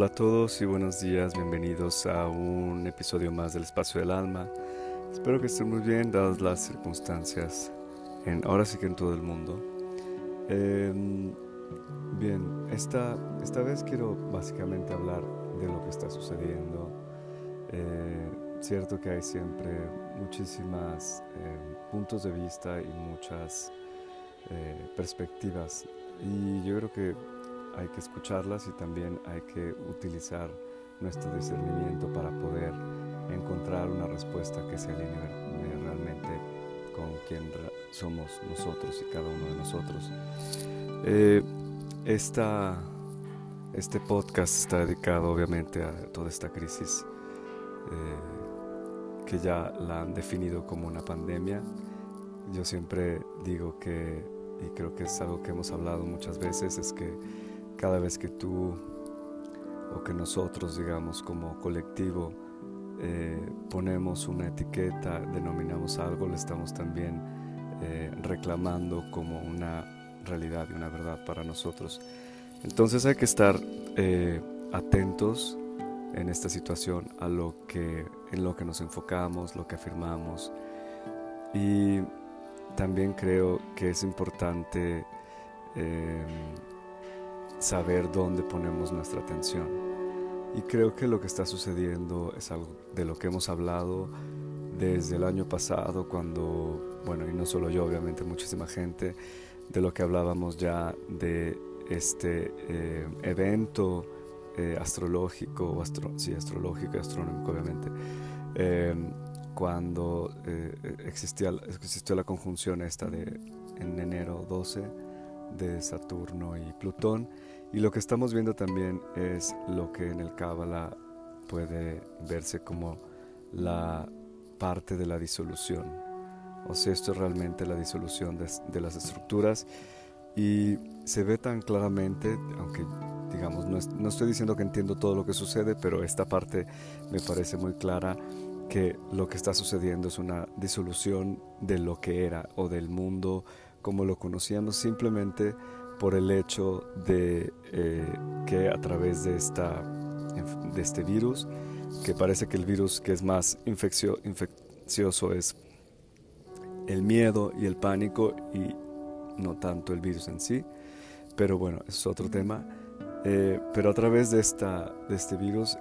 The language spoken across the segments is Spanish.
Hola a todos y buenos días, bienvenidos a un episodio más del Espacio del Alma. Espero que estén muy bien dadas las circunstancias, en, ahora sí que en todo el mundo. Em, bien, esta, esta vez quiero básicamente hablar de lo que está sucediendo. Eh, cierto que hay siempre muchísimas em, puntos de vista y muchas eh, perspectivas y yo creo que hay que escucharlas y también hay que utilizar nuestro discernimiento para poder encontrar una respuesta que se alinee realmente con quien somos nosotros y cada uno de nosotros. Eh, este podcast está dedicado obviamente a toda esta crisis eh, que ya la han definido como una pandemia. Yo siempre digo que, y creo que es algo que hemos hablado muchas veces, es que cada vez que tú o que nosotros, digamos, como colectivo, eh, ponemos una etiqueta, denominamos algo, lo estamos también eh, reclamando como una realidad y una verdad para nosotros. Entonces hay que estar eh, atentos en esta situación a lo que, en lo que nos enfocamos, lo que afirmamos. Y también creo que es importante saber dónde ponemos nuestra atención. Y creo que lo que está sucediendo es algo de lo que hemos hablado desde el año pasado, cuando, bueno, y no solo yo, obviamente muchísima gente, de lo que hablábamos ya de este eh, evento eh, astrológico, o astro, sí, astrológico y astronómico, obviamente, eh, cuando existía, existió la conjunción esta de en enero 12 de Saturno y Plutón y lo que estamos viendo también es lo que en el Cábala puede verse como la parte de la disolución. O sea, esto es realmente la disolución de, las estructuras y se ve tan claramente, aunque digamos, no, no, estoy diciendo que entiendo todo lo que sucede, pero esta parte me parece muy clara que lo que está sucediendo es una disolución de lo que era o del mundo como lo conocíamos simplemente por el hecho de eh, que a través de, esta, de este virus, que parece que el virus que es más infeccio, infeccioso es el miedo y el pánico y no tanto el virus en sí, pero bueno, es otro tema. Eh, pero a través de, esta, de este virus,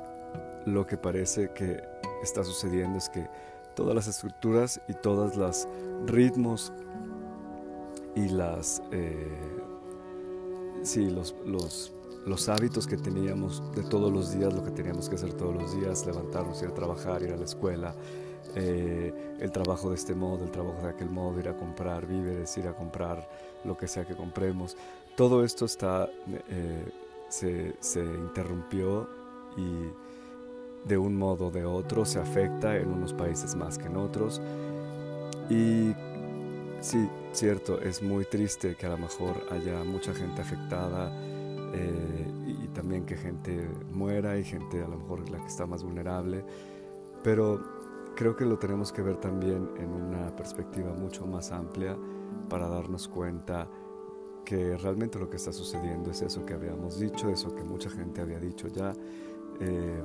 lo que parece que está sucediendo es que todas las estructuras y todos los ritmos y las eh, sí, los, los, los hábitos que teníamos de todos los días, lo que teníamos que hacer todos los días, levantarnos, ir a trabajar, ir a la escuela, eh, el trabajo de este modo, el trabajo de aquel modo, ir a comprar víveres, ir a comprar lo que sea que compremos. Todo esto está, eh, se, se interrumpió y de un modo o de otro se afecta en unos países más que en otros. Y Sí, cierto, es muy triste que a lo mejor haya mucha gente afectada eh, y también que gente muera y gente a lo mejor la que está más vulnerable, pero creo que lo tenemos que ver también en una perspectiva mucho más amplia para darnos cuenta que realmente lo que está sucediendo es eso que habíamos dicho, eso que mucha gente había dicho ya eh,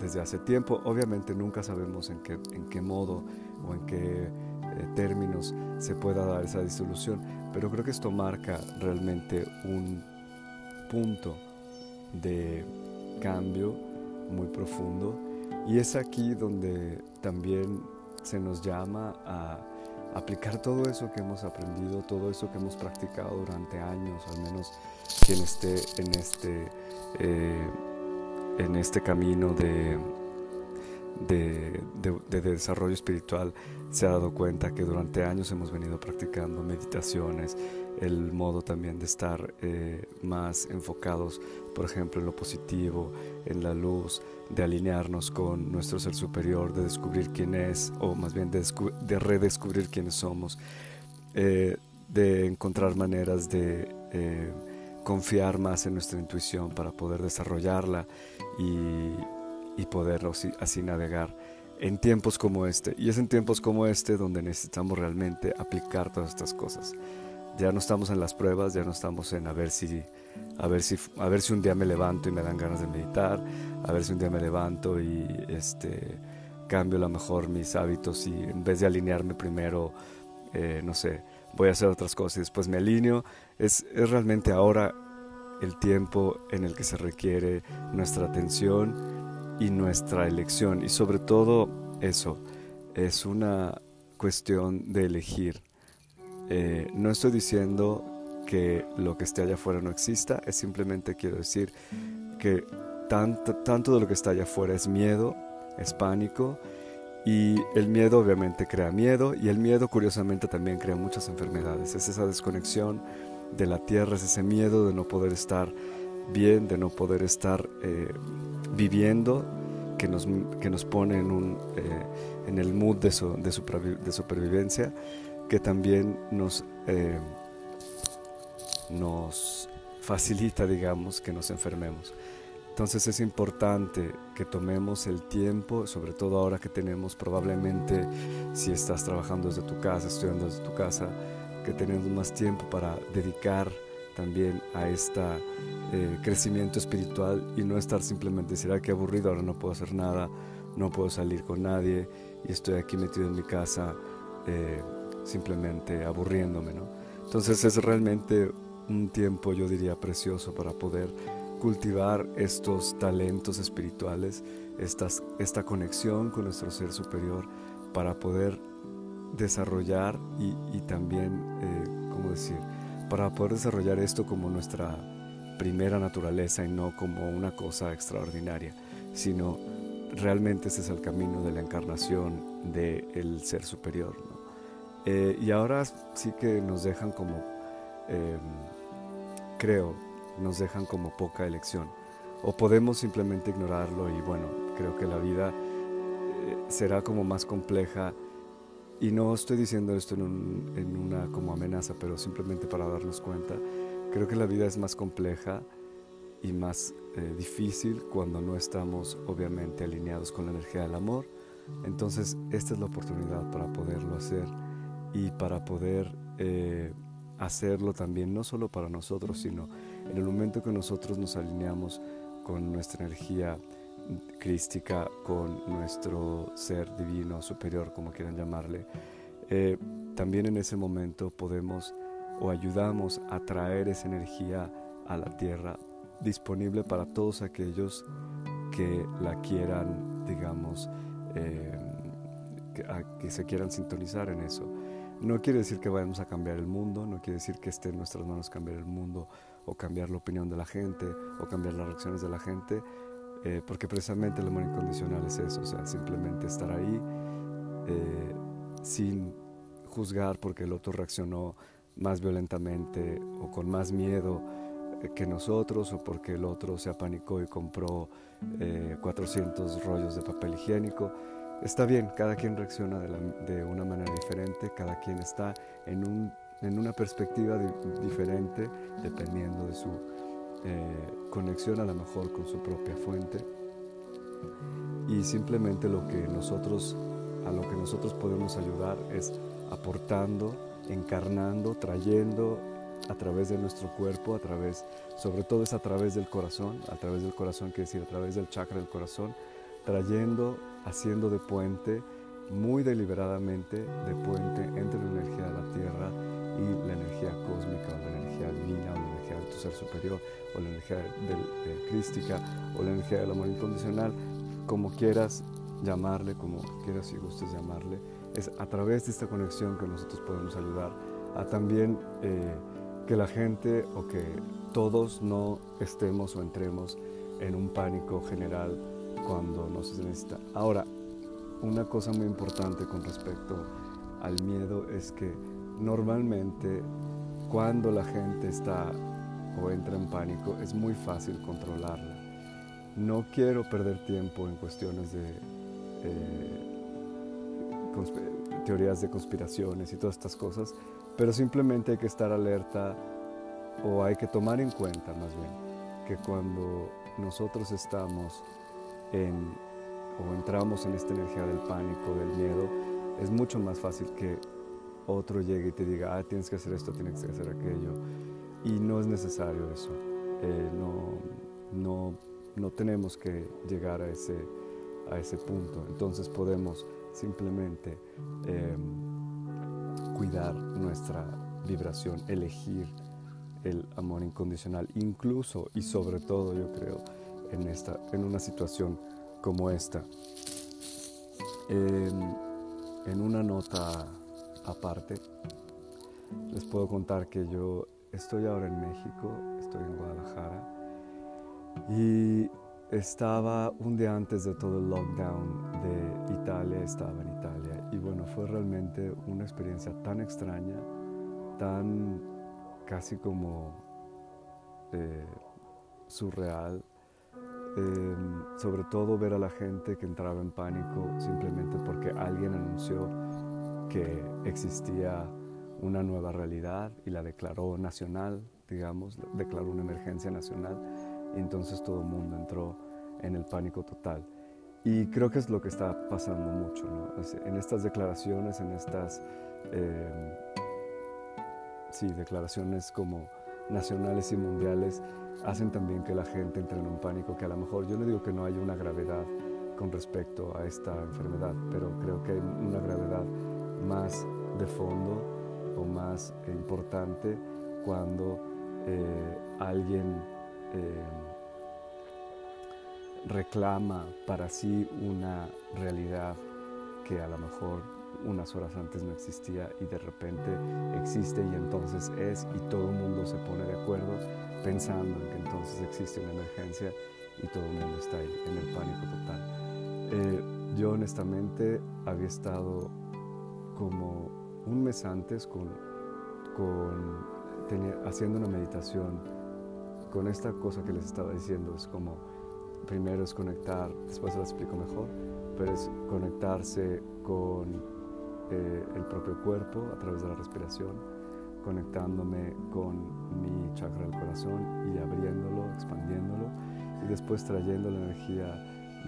desde hace tiempo. Obviamente nunca sabemos en qué, en qué modo o en qué eh, términos se pueda dar esa disolución, pero creo que esto marca realmente un punto de cambio muy profundo. Y es aquí donde también se nos llama a aplicar todo eso que hemos aprendido, todo eso que hemos practicado durante años, al menos quien esté en este, eh, en este camino de de, desarrollo espiritual se ha dado cuenta que durante años hemos venido practicando meditaciones, el modo también de estar eh, más enfocados, por ejemplo, en lo positivo, en la luz, de alinearnos con nuestro ser superior, de descubrir quién es, o más bien de, redescubrir quiénes somos, eh, de encontrar maneras de eh, confiar más en nuestra intuición para poder desarrollarla y y poderlo así, navegar en tiempos como este. Y es en tiempos como este donde necesitamos realmente aplicar todas estas cosas. Ya no estamos en las pruebas, ya no estamos en a ver si a ver si a ver si un día me levanto y me dan ganas de meditar, a ver si un día me levanto y este cambio a lo mejor mis hábitos y en vez de alinearme primero, eh, no sé, voy a hacer otras cosas y después me alineo. Es, es realmente ahora el tiempo en el que se requiere nuestra atención y nuestra elección. Y sobre todo eso, es una cuestión de elegir. Eh, no estoy diciendo que lo que esté allá afuera no exista, es simplemente quiero decir que tanto, tanto de lo que está allá afuera es miedo, es pánico, y el miedo obviamente crea miedo, y el miedo curiosamente también crea muchas enfermedades. Es esa desconexión de la tierra, es ese miedo de no poder estar bien, de no poder estar eh, viviendo, que nos, que nos pone en, un, eh, en el mood de, de, supervivencia, que también nos, eh, nos facilita, digamos, que nos enfermemos. Entonces es importante que tomemos el tiempo, sobre todo ahora que tenemos probablemente, si estás trabajando desde tu casa, estudiando desde tu casa, que tenemos más tiempo para dedicar también a este crecimiento espiritual y no estar simplemente decir, ay, qué aburrido, ahora no puedo hacer nada, no puedo salir con nadie y estoy aquí metido en mi casa eh, simplemente aburriéndome, ¿no? Entonces es realmente un tiempo, yo diría, precioso para poder cultivar estos talentos espirituales, estas, esta conexión con nuestro ser superior, para poder desarrollar y, también, eh, ¿cómo decir? Para poder desarrollar esto como nuestra primera naturaleza y no como una cosa extraordinaria, sino realmente ese es el camino de la encarnación del ser superior. Eh, y ahora sí que nos dejan como, em, creo, nos dejan como poca elección. O podemos simplemente ignorarlo y bueno, creo que la vida eh, será como más compleja y no estoy diciendo esto en, una como amenaza, pero simplemente para darnos cuenta. Creo que la vida es más compleja y más eh, difícil cuando no estamos obviamente alineados con la energía del amor. Entonces esta es la oportunidad para poderlo hacer y para poder eh, hacerlo también, no solo para nosotros, sino en el momento que nosotros nos alineamos con nuestra energía crística con nuestro ser divino, superior, como quieran llamarle, eh, también en ese momento podemos o ayudamos a traer esa energía a la tierra disponible para todos aquellos que la quieran, digamos, eh, que, se quieran sintonizar en eso. No quiere decir que vayamos a cambiar el mundo, no quiere decir que esté en nuestras manos cambiar el mundo o cambiar la opinión de la gente o cambiar las reacciones de la gente, eh, porque precisamente el amor incondicional es eso, o sea, simplemente estar ahí eh, sin juzgar porque el otro reaccionó más violentamente o con más miedo eh, que nosotros o porque el otro se apanicó y compró 400 rollos de papel higiénico. Está bien, cada quien reacciona de, una manera diferente, cada quien está en, un, en una perspectiva diferente dependiendo de su eh, conexión a lo mejor con su propia fuente y simplemente lo que nosotros a lo que nosotros podemos ayudar es aportando, encarnando, trayendo a través de nuestro cuerpo, a través, sobre todo es a través del corazón, a través del corazón quiere decir a través del chakra del corazón, trayendo, haciendo de puente, muy deliberadamente de puente entre la energía de la tierra y la energía cósmica, la energía divina, la energía de tu ser superior, o la energía del, crística, o la energía del amor incondicional, como quieras llamarle, como quieras y gustes llamarle, es a través de esta conexión que nosotros podemos ayudar a también eh, que la gente o que todos no estemos o entremos en un pánico general cuando no se necesita. Ahora, una cosa muy importante con respecto al miedo es que normalmente cuando la gente está o entra en pánico es muy fácil controlarla. No quiero perder tiempo en cuestiones de eh, teorías de conspiraciones y todas estas cosas, pero simplemente hay que estar alerta o hay que tomar en cuenta más bien que cuando nosotros estamos en o entramos en esta energía del pánico, del miedo, es mucho más fácil que otro llegue y te diga, ah, tienes que hacer esto, tienes que hacer aquello. Y no es necesario eso. Eh, no, no, no, tenemos que llegar a ese, a ese punto. Entonces podemos simplemente em, cuidar nuestra vibración, elegir el amor incondicional, incluso y sobre todo yo creo en, esta, en una situación como esta. en una nota aparte, les puedo contar que yo estoy ahora en México, estoy en Guadalajara y estaba un día antes de todo el lockdown de Italia, estaba en Italia y bueno, fue realmente una experiencia tan extraña, tan casi como eh, surreal, em, sobre todo ver a la gente que entraba en pánico simplemente porque alguien anunció que existía una nueva realidad y la declaró nacional, digamos, declaró una emergencia nacional. Y entonces todo el mundo entró en el pánico total. Y creo que es lo que está pasando mucho, ¿no? En estas declaraciones, en estas, em, sí, declaraciones como nacionales y mundiales, hacen también que la gente entre en un pánico que a lo mejor, yo no digo que no haya una gravedad con respecto a esta enfermedad, pero creo que hay una gravedad más de fondo o más importante cuando eh, alguien eh, reclama para sí una realidad que a lo mejor unas horas antes no existía y de repente existe y entonces es y todo el mundo se pone de acuerdo pensando en que entonces existe una emergencia y todo el mundo está ahí en el pánico total. Eh, yo honestamente había estado como un mes antes con, haciendo una meditación con esta cosa que les estaba diciendo. Es como, primero es conectar, después lo explico mejor, pero es conectarse con eh, el propio cuerpo a través de la respiración, conectándome con mi chakra del corazón y abriéndolo, expandiéndolo y después trayendo la energía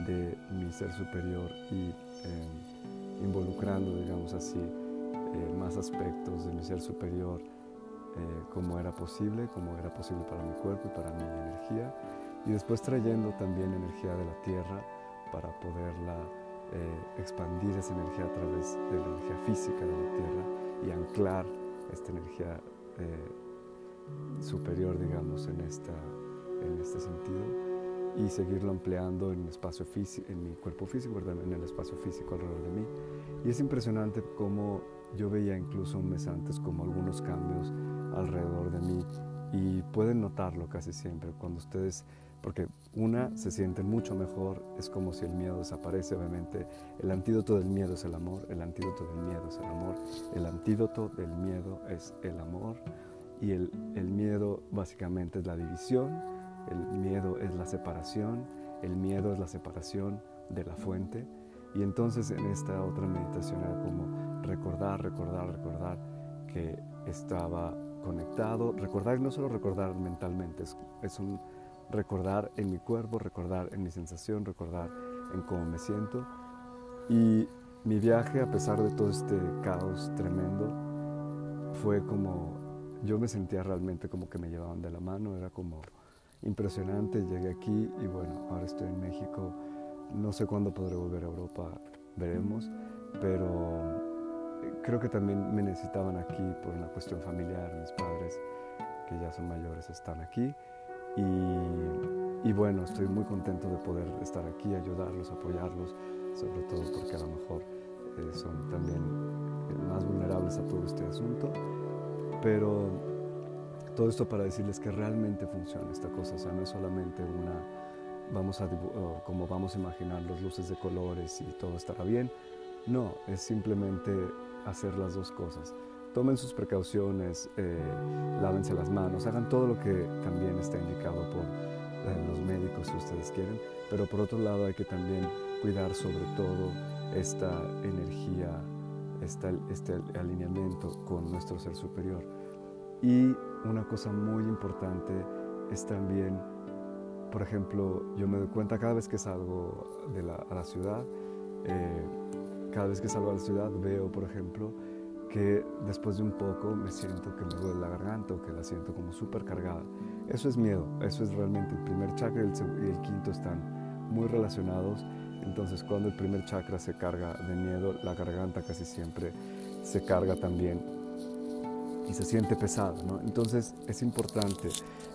de mi ser superior y eh, involucrando, digamos así, eh, más aspectos de mi ser superior eh, como era posible, como era posible para mi cuerpo y para mi energía, y después trayendo también energía de la tierra para poderla eh, expandir esa energía a través de la energía física de la tierra y anclar esta energía superior, digamos, en, esta, en este sentido y seguirlo empleando en, espacio físico, en mi cuerpo físico, en el espacio físico alrededor de mí. Y es impresionante cómo yo veía incluso un mes antes como algunos cambios alrededor de mí y pueden notarlo casi siempre cuando ustedes, porque una se sienten mucho mejor, es como si el miedo desaparece, obviamente el antídoto del miedo es el amor, el antídoto del miedo es el amor, el antídoto del miedo es el amor y el, el miedo básicamente es la división el miedo es la separación, el miedo es la separación de la fuente. Y entonces en esta otra meditación era como recordar, recordar, recordar que estaba conectado. Recordar, no solo recordar mentalmente, es, un recordar en mi cuerpo, recordar en mi sensación, recordar en cómo me siento. Y mi viaje, a pesar de todo este caos tremendo, fue como, yo me sentía realmente como que me llevaban de la mano, era como impresionante. Llegué aquí y bueno, ahora estoy en México. No sé cuándo podré volver a Europa, veremos, pero creo que también me necesitaban aquí por una cuestión familiar. Mis padres, que ya son mayores, están aquí. Y, bueno, estoy muy contento de poder estar aquí, ayudarlos, apoyarlos, sobre todo porque a lo mejor eh, son también eh, más vulnerables a todo este asunto. Pero todo esto para decirles que realmente funciona esta cosa, o sea, no es solamente una, vamos a, como vamos a imaginar los luces de colores y todo estará bien, no, es simplemente hacer las dos cosas. Tomen sus precauciones, eh, lávense las manos, hagan todo lo que también está indicado por eh, los médicos si ustedes quieren, pero por otro lado hay que también cuidar sobre todo esta energía, este alineamiento con nuestro ser superior. Y una cosa muy importante es también, por ejemplo, yo me doy cuenta cada vez que salgo de la, a la ciudad, eh, cada vez que salgo a la ciudad veo, por ejemplo, que después de un poco me siento que me duele la garganta o que la siento como súper cargada. Eso es miedo, eso es realmente el primer chakra y el, y el quinto están muy relacionados. Entonces cuando el primer chakra se carga de miedo, la garganta casi siempre se carga también y se siente pesada. ¿no? Entonces es importante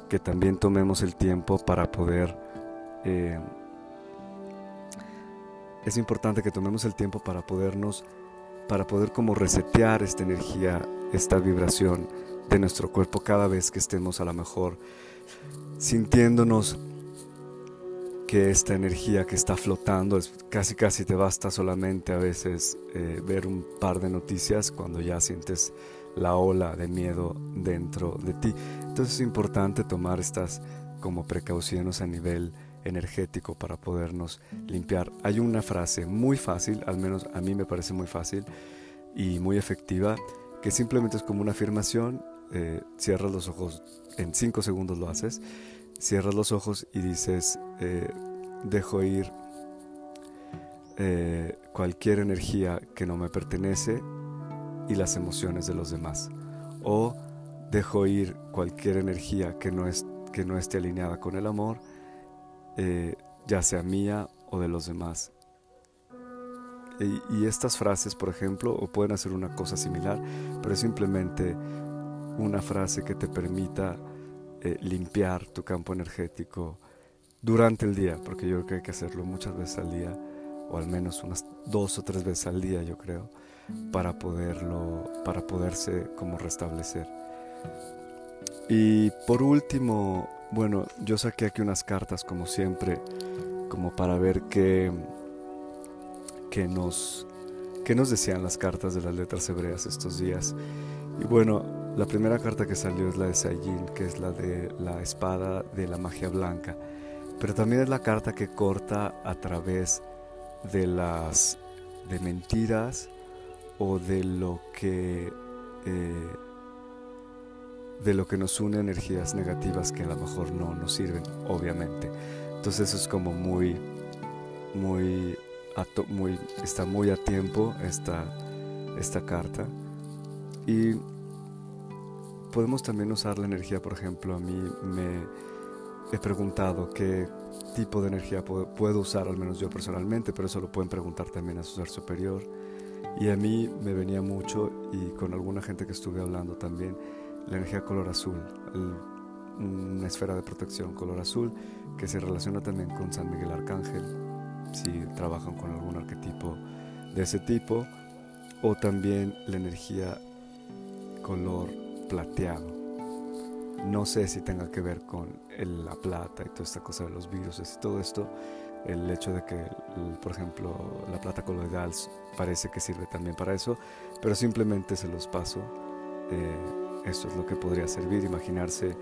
que también tomemos el tiempo para poder... Eh, es importante que tomemos el tiempo para podernos para poder como resetear esta energía, esta vibración de nuestro cuerpo cada vez que estemos a lo mejor sintiéndonos que esta energía que está flotando, es, casi casi te basta solamente a veces eh, ver un par de noticias cuando ya sientes la ola de miedo dentro de ti. Entonces es importante tomar estas como precauciones a nivel energético para podernos limpiar. Hay una frase muy fácil, al menos a mí me parece muy fácil y muy efectiva, que simplemente es como una afirmación, eh, cierras los ojos, en cinco segundos lo haces, cierras los ojos y dices, eh, dejo ir eh, cualquier energía que no me pertenece y las emociones de los demás. O dejo ir cualquier energía que no, es, que no esté alineada con el amor eh, ya sea mía o de los demás. Y, estas frases, por ejemplo, o pueden hacer una cosa similar, pero simplemente una frase que te permita eh, limpiar tu campo energético durante el día, porque yo creo que hay que hacerlo muchas veces al día, o al menos unas dos o tres veces al día, yo creo, para poderlo, para poderse como restablecer. Y por último, bueno, yo saqué aquí unas cartas como siempre, como para ver qué, qué, nos, qué nos decían las cartas de las letras hebreas estos días. Y bueno, la primera carta que salió es la de Sayin, que es la de la espada de la magia blanca. Pero también es la carta que corta a través de las de mentiras o de lo que eh, de lo que nos une energías negativas que a lo mejor no nos sirven, obviamente. Entonces eso es como muy, muy, muy está muy a tiempo esta, esta carta. Y podemos también usar la energía, por ejemplo, a mí me he preguntado qué tipo de energía puedo, puedo usar, al menos yo personalmente, pero eso lo pueden preguntar también a su ser superior. Y a mí me venía mucho, y con alguna gente que estuve hablando también, la energía color azul, una esfera de protección color azul que se relaciona también con San Miguel Arcángel, si trabajan con algún arquetipo de ese tipo, o también la energía color plateado. No sé si tenga que ver con la plata y toda esta cosa de los virus y todo esto, el hecho de que, por ejemplo, la plata coloidal parece que sirve también para eso, pero simplemente se los paso. Eh, esto es lo que podría servir, imaginarse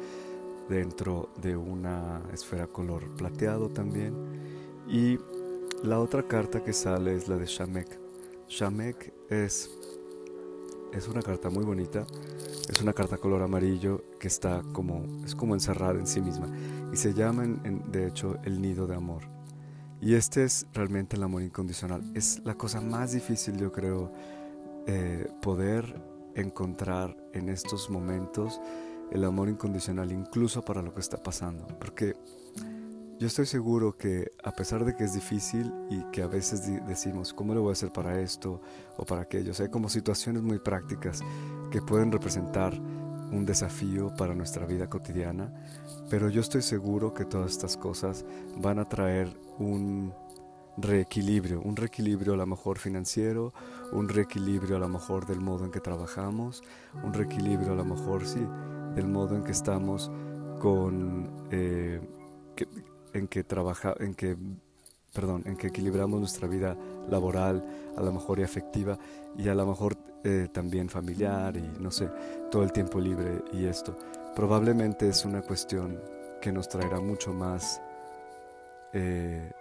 dentro de una esfera color plateado también. Y la otra carta que sale es la de Shamek. Shamek es, es una carta muy bonita, es una carta color amarillo que está como, es como encerrada en sí misma y se llama de hecho el nido de amor. Y este es realmente el amor incondicional. Es la cosa más difícil yo creo eh, poder encontrar en estos momentos el amor incondicional, incluso para lo que está pasando. Porque yo estoy seguro que a pesar de que es difícil y que a veces decimos, ¿cómo lo voy a hacer para esto o para aquello? hay como situaciones muy prácticas que pueden representar un desafío para nuestra vida cotidiana, pero yo estoy seguro que todas estas cosas van a traer un reequilibrio, un reequilibrio a lo mejor financiero, un reequilibrio a lo mejor del modo en que trabajamos, un reequilibrio a lo mejor sí, del modo en que estamos con, eh, en que trabaja, en que, perdón, en que equilibramos nuestra vida laboral, a lo mejor y afectiva, y a lo mejor eh, también familiar y no sé, todo el tiempo libre y esto. Probablemente es una cuestión que nos traerá mucho más eh,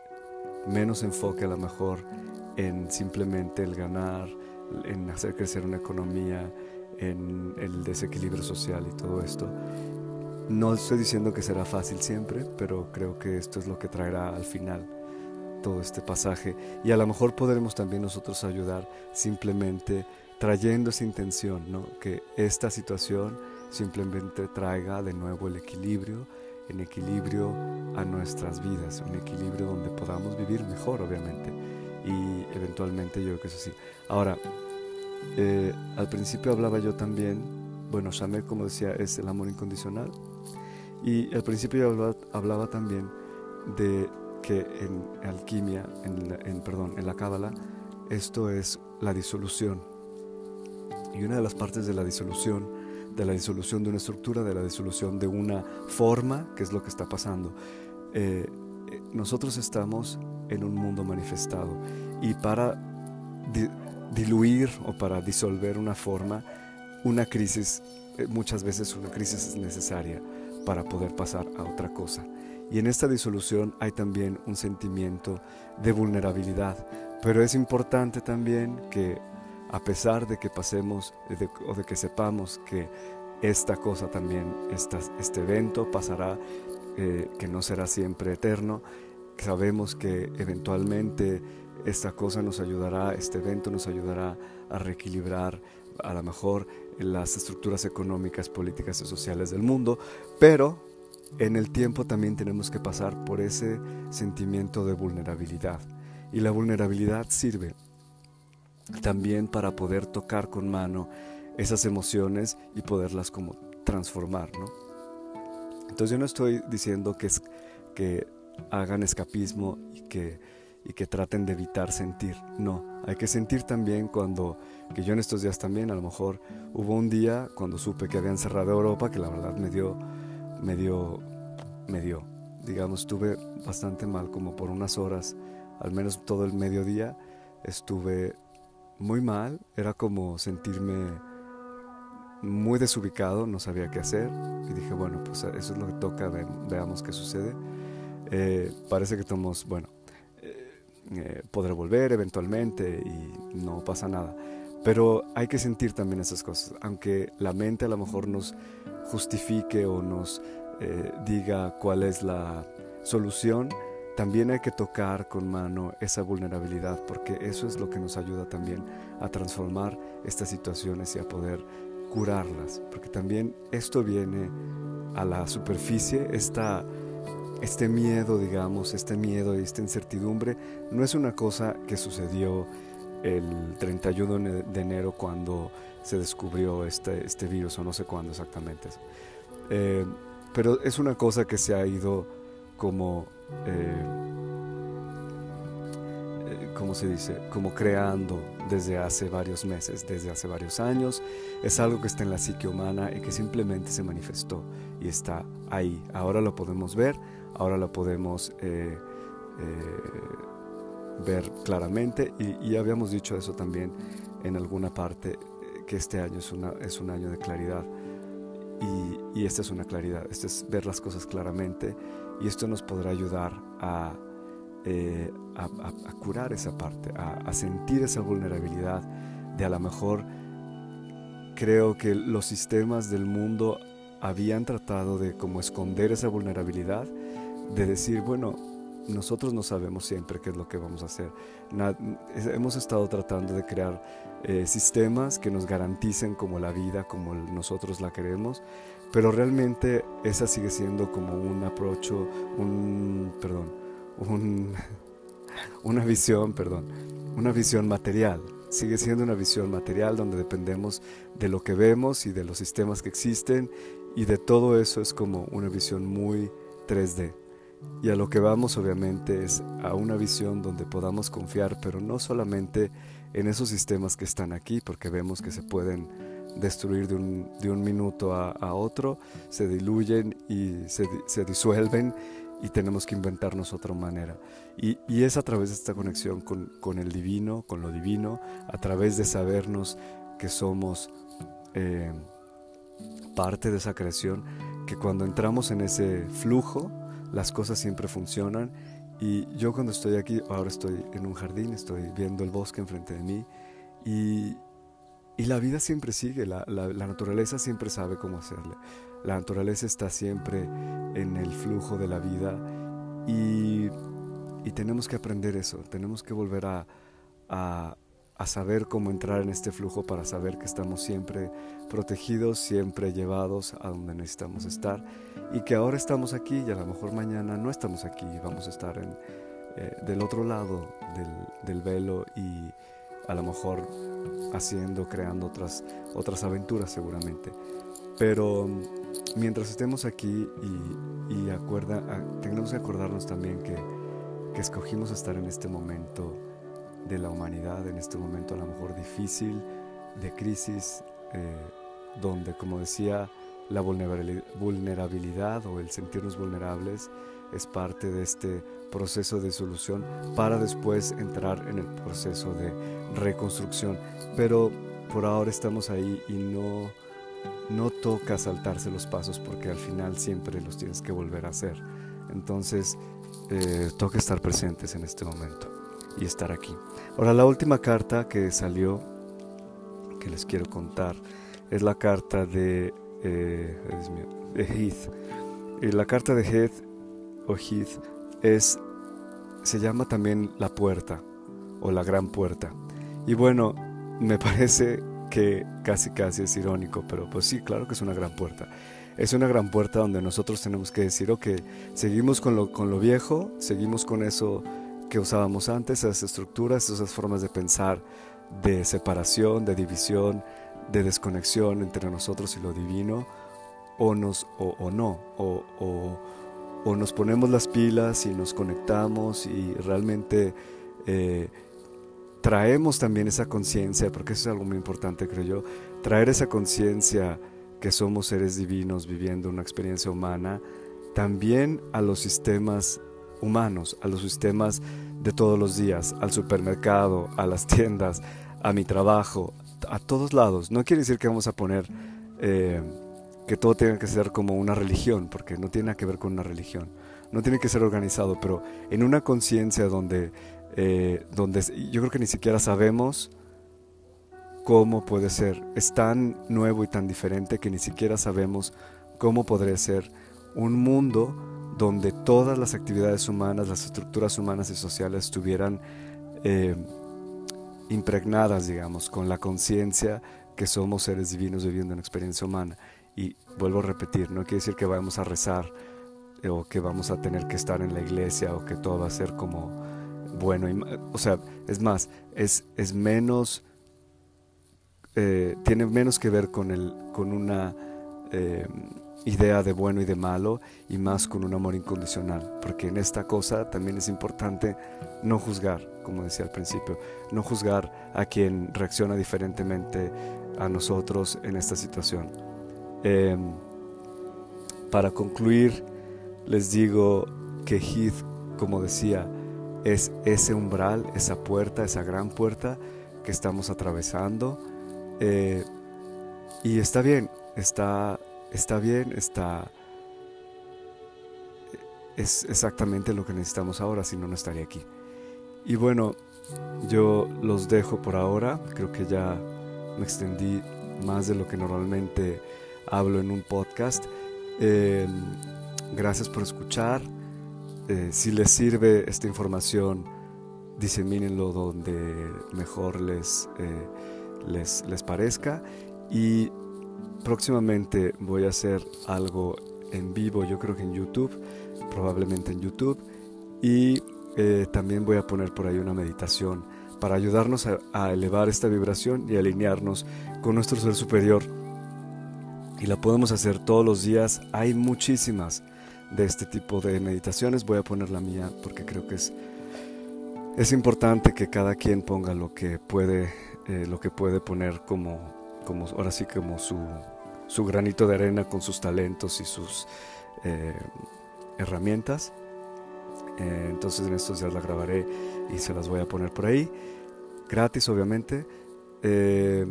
menos enfoque a lo mejor en simplemente el ganar, en hacer crecer una economía, en el desequilibrio social y todo esto. No estoy diciendo que será fácil siempre, pero creo que esto es lo que traerá al final todo este pasaje y a lo mejor podremos también nosotros ayudar simplemente trayendo esa intención, ¿no? que esta situación simplemente traiga de nuevo el equilibrio, en equilibrio a nuestras vidas, un equilibrio donde podamos vivir mejor, obviamente. Y eventualmente yo creo que eso sí. Ahora, eh, al principio hablaba yo también, bueno, Chanel, como decía, es el amor incondicional. Y al principio yo hablaba, también de que en alquimia, en perdón, en la cábala, esto es la disolución. Y una de las partes de la disolución de la disolución de una estructura, de la disolución de una forma, que es lo que está pasando. Eh, eh, nosotros estamos en un mundo manifestado y para diluir o para disolver una forma, una crisis, eh, muchas veces una crisis es necesaria para poder pasar a otra cosa. Y en esta disolución hay también un sentimiento de vulnerabilidad, pero es importante también que a pesar de que pasemos o de que sepamos que esta cosa también, este evento pasará, eh, que no será siempre eterno, sabemos que eventualmente esta cosa nos ayudará, este evento nos ayudará a reequilibrar a lo mejor las estructuras económicas, políticas y sociales del mundo, pero en el tiempo también tenemos que pasar por ese sentimiento de vulnerabilidad. Y la vulnerabilidad sirve también para poder tocar con mano esas emociones y poderlas como transformar, ¿no? Entonces yo no estoy diciendo que, es, que hagan escapismo y que, y que traten de evitar sentir, no, hay que sentir también cuando, que yo en estos días también, a lo mejor hubo un día cuando supe que habían cerrado Europa, que la verdad me dio, me dio, me dio, digamos, estuve bastante mal como por unas horas, al menos todo el mediodía, estuve muy mal, era como sentirme muy desubicado, no sabía qué hacer y dije, bueno, pues eso es lo que toca, veamos qué sucede. Eh, parece que estamos, bueno, eh, eh, podré volver eventualmente y no pasa nada. Pero hay que sentir también esas cosas, aunque la mente a lo mejor nos justifique o nos diga cuál es la solución, también hay que tocar con mano esa vulnerabilidad, porque eso es lo que nos ayuda también a transformar estas situaciones y a poder curarlas, porque también esto viene a la superficie, esta, este miedo, digamos, este miedo y esta incertidumbre, no es una cosa que sucedió el 31 de enero cuando se descubrió este, este virus, o no sé cuándo exactamente. Eh, pero es una cosa que se ha ido como... Eh, como se dice, como creando desde hace varios meses, desde hace varios años. Es algo que está en la psique humana y que simplemente se manifestó y está ahí. Ahora lo podemos ver, ahora lo podemos eh, eh, ver claramente y, habíamos dicho eso también en alguna parte, eh, que este año es, una, es un año de claridad. Y, esta es una claridad, este es ver las cosas claramente y esto nos podrá ayudar a eh, a, curar esa parte, a, sentir esa vulnerabilidad de a lo mejor creo que los sistemas del mundo habían tratado de como esconder esa vulnerabilidad, de decir, bueno, nosotros no sabemos siempre qué es lo que vamos a hacer. hemos estado tratando de crear eh, sistemas que nos garanticen como la vida, como nosotros la queremos, pero realmente esa sigue siendo como un approach, un, perdón, una visión, perdón, una visión material. Sigue siendo una visión material donde dependemos de lo que vemos y de los sistemas que existen y de todo eso es como una visión muy 3D. Y a lo que vamos obviamente es a una visión donde podamos confiar, pero no solamente en esos sistemas que están aquí, porque vemos que se pueden destruir de un, de un minuto a, otro, se diluyen y se, se disuelven y tenemos que inventarnos otra manera. Y, y, es a través de esta conexión con, con, el divino, con lo divino, a través de sabernos que somos eh, parte de esa creación, que cuando entramos en ese flujo, las cosas siempre funcionan. Y yo cuando estoy aquí, ahora estoy en un jardín, estoy viendo el bosque enfrente de mí y, y la vida siempre sigue, la, la, naturaleza siempre sabe cómo hacerle. La naturaleza está siempre en el flujo de la vida y, tenemos que aprender eso, tenemos que volver a saber cómo entrar en este flujo para saber que estamos siempre protegidos, siempre llevados a donde necesitamos estar y que ahora estamos aquí y a lo mejor mañana no estamos aquí, vamos a estar en, eh, del otro lado del, velo y a lo mejor haciendo, creando otras, otras aventuras seguramente. Pero mm, mientras estemos aquí y, y acuerda, tenemos que acordarnos también que, que escogimos estar en este momento de la humanidad, en este momento a lo mejor difícil, de crisis, eh, donde, como decía, la vulnerabilidad o el sentirnos vulnerables es parte de este proceso de solución para después entrar en el proceso de reconstrucción. Pero por ahora estamos ahí y no, no toca saltarse los pasos porque al final siempre los tienes que volver a hacer. Entonces, eh, toca estar presentes en este momento y estar aquí. Ahora, la última carta que salió, que les quiero contar, es la carta de, eh, de Heath. Y la carta de Heath o Heath es, se llama también la puerta o la gran puerta. Y bueno, me parece que casi casi es irónico, pero pues sí, claro que es una gran puerta. Es una gran puerta donde nosotros tenemos que decir, ok, seguimos con lo, con lo viejo, seguimos con eso que usábamos antes, esas estructuras, esas formas de pensar de separación, de división, de desconexión entre nosotros y lo divino, o, nos, o, no, o, o, nos ponemos las pilas y nos conectamos y realmente eh, traemos también esa conciencia, porque eso es algo muy importante, creo yo, traer esa conciencia que somos seres divinos viviendo una experiencia humana, también a los sistemas humanos, a los sistemas de todos los días, al supermercado, a las tiendas, a mi trabajo, a todos lados. No quiere decir que vamos a poner eh, que todo tenga que ser como una religión, porque no tiene nada que ver con una religión. No tiene que ser organizado, pero en una conciencia donde, eh, donde yo creo que ni siquiera sabemos cómo puede ser. Es tan nuevo y tan diferente que ni siquiera sabemos cómo podría ser un mundo donde todas las actividades humanas, las estructuras humanas y sociales estuvieran eh, impregnadas, digamos, con la conciencia que somos seres divinos viviendo una experiencia humana. Y vuelvo a repetir, no quiere decir que vamos a rezar eh, o que vamos a tener que estar en la iglesia o que todo va a ser como bueno. Y, o sea, es más, es, es menos, eh, tiene menos que ver con, el, con una idea de bueno y de malo y más con un amor incondicional, porque en esta cosa también es importante no juzgar, como decía al principio, no juzgar a quien reacciona diferentemente a nosotros en esta situación. Em, para concluir, les digo que Heath, como decía, es ese umbral, esa puerta, esa gran puerta que estamos atravesando. Eh, y está bien, está está bien, está... Es exactamente lo que necesitamos ahora, si no, no estaría aquí. Y bueno, yo los dejo por ahora, creo que ya me extendí más de lo que normalmente hablo en un podcast. Em, gracias por escuchar. Eh, si les sirve esta información, disemínenlo donde mejor les, eh, les, les parezca. Y próximamente voy a hacer algo en vivo, yo creo que en YouTube, probablemente en YouTube. Y eh, también voy a poner por ahí una meditación para ayudarnos a, elevar esta vibración y alinearnos con nuestro ser superior. Y la podemos hacer todos los días. Hay muchísimas de este tipo de meditaciones. Voy a poner la mía porque creo que es, es importante que cada quien ponga lo que puede, eh, lo que puede poner como como ahora sí como su, su granito de arena con sus talentos y sus eh, herramientas. Eh, entonces en estos días la grabaré y se las voy a poner por ahí, gratis obviamente. Eh,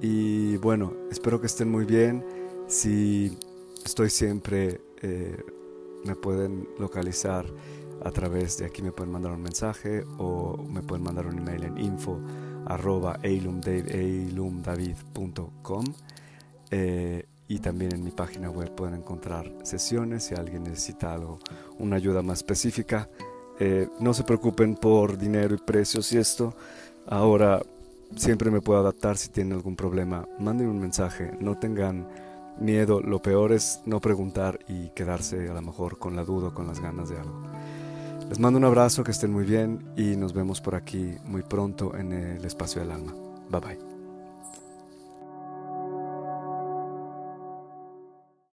y bueno, espero que estén muy bien. Si estoy siempre, me pueden localizar a través de aquí, me pueden mandar un mensaje o me pueden mandar un email en info arroba eilumdavid.com eh, y también en mi página web pueden encontrar sesiones si alguien necesita algo, una ayuda más específica. Eh, no se preocupen por dinero y precios y esto. Ahora siempre me puedo adaptar si tienen algún problema. Manden un mensaje, no tengan miedo. Lo peor es no preguntar y quedarse a lo mejor con la duda o con las ganas de algo. Les mando un abrazo, que estén muy bien y nos vemos por aquí muy pronto en el espacio del alma. Bye bye.